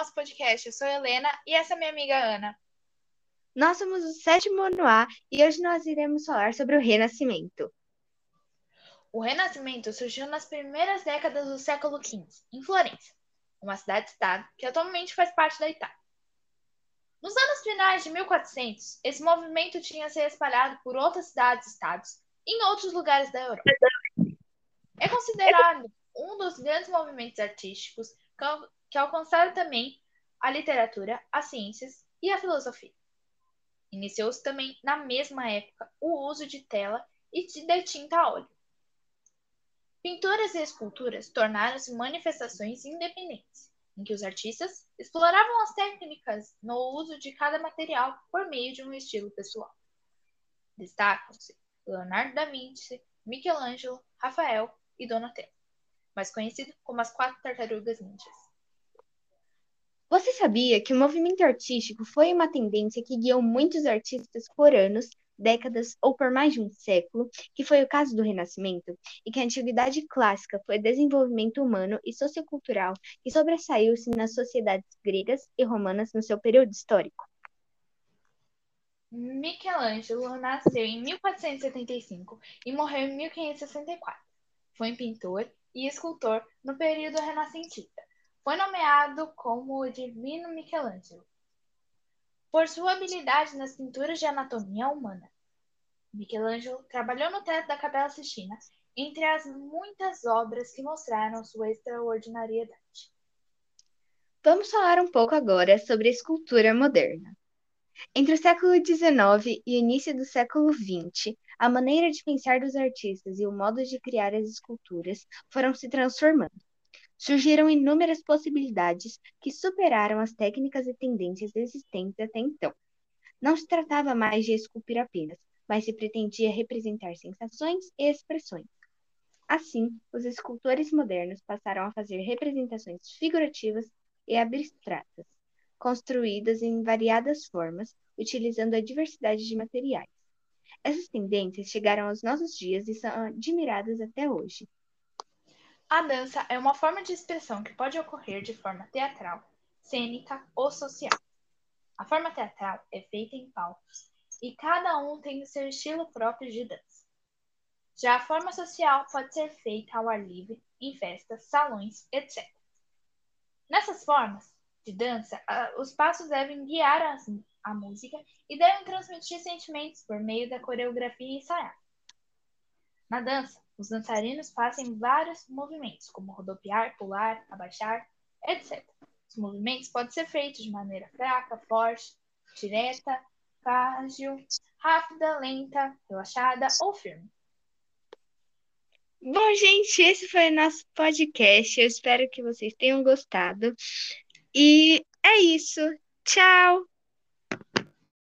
nosso podcast. Eu sou a Helena e essa é minha amiga Ana. Nós somos o sétimo ano A e hoje nós iremos falar sobre o Renascimento. O Renascimento surgiu nas primeiras décadas do século XV, em Florença, uma cidade-estado que atualmente faz parte da Itália. Nos anos finais de 1400, esse movimento tinha se espalhado por outras cidades-estados em outros lugares da Europa. É considerado um dos grandes movimentos artísticos que alcançaram também a literatura, as ciências e a filosofia. Iniciou-se também, na mesma época, o uso de tela e de tinta a óleo. Pinturas e esculturas tornaram-se manifestações independentes, em que os artistas exploravam as técnicas no uso de cada material por meio de um estilo pessoal. Destacam-se Leonardo da Vinci, Michelangelo, Rafael e Donatello, mais conhecido como as quatro tartarugas ninjas. Você sabia que o movimento artístico foi uma tendência que guiou muitos artistas por anos, décadas ou por mais de um século, que foi o caso do Renascimento, e que a antiguidade clássica foi desenvolvimento humano e sociocultural que sobressaiu-se nas sociedades gregas e romanas no seu período histórico? Michelangelo nasceu em 1475 e morreu em 1564. Foi um pintor e escultor no período renascentista foi nomeado como o Divino Michelangelo por sua habilidade nas pinturas de anatomia humana. Michelangelo trabalhou no teto da Capela Sistina, entre as muitas obras que mostraram sua extraordinariedade. Vamos falar um pouco agora sobre a escultura moderna. Entre o século XIX e o início do século XX, a maneira de pensar dos artistas e o modo de criar as esculturas foram se transformando surgiram inúmeras possibilidades que superaram as técnicas e tendências existentes até então. Não se tratava mais de esculpir apenas, mas se pretendia representar sensações e expressões. Assim, os escultores modernos passaram a fazer representações figurativas e abstratas, construídas em variadas formas, utilizando a diversidade de materiais. Essas tendências chegaram aos nossos dias e são admiradas até hoje. A dança é uma forma de expressão que pode ocorrer de forma teatral, cênica ou social. A forma teatral é feita em palcos e cada um tem o seu estilo próprio de dança. Já a forma social pode ser feita ao ar livre, em festas, salões, etc. Nessas formas de dança, os passos devem guiar a música e devem transmitir sentimentos por meio da coreografia ensaiada. Na dança, os dançarinos fazem vários movimentos, como rodopiar, pular, abaixar, etc. Os movimentos podem ser feitos de maneira fraca, forte, direta, frágil, rápida, lenta, relaxada ou firme. Bom, gente, esse foi o nosso podcast. Eu espero que vocês tenham gostado. E é isso. Tchau!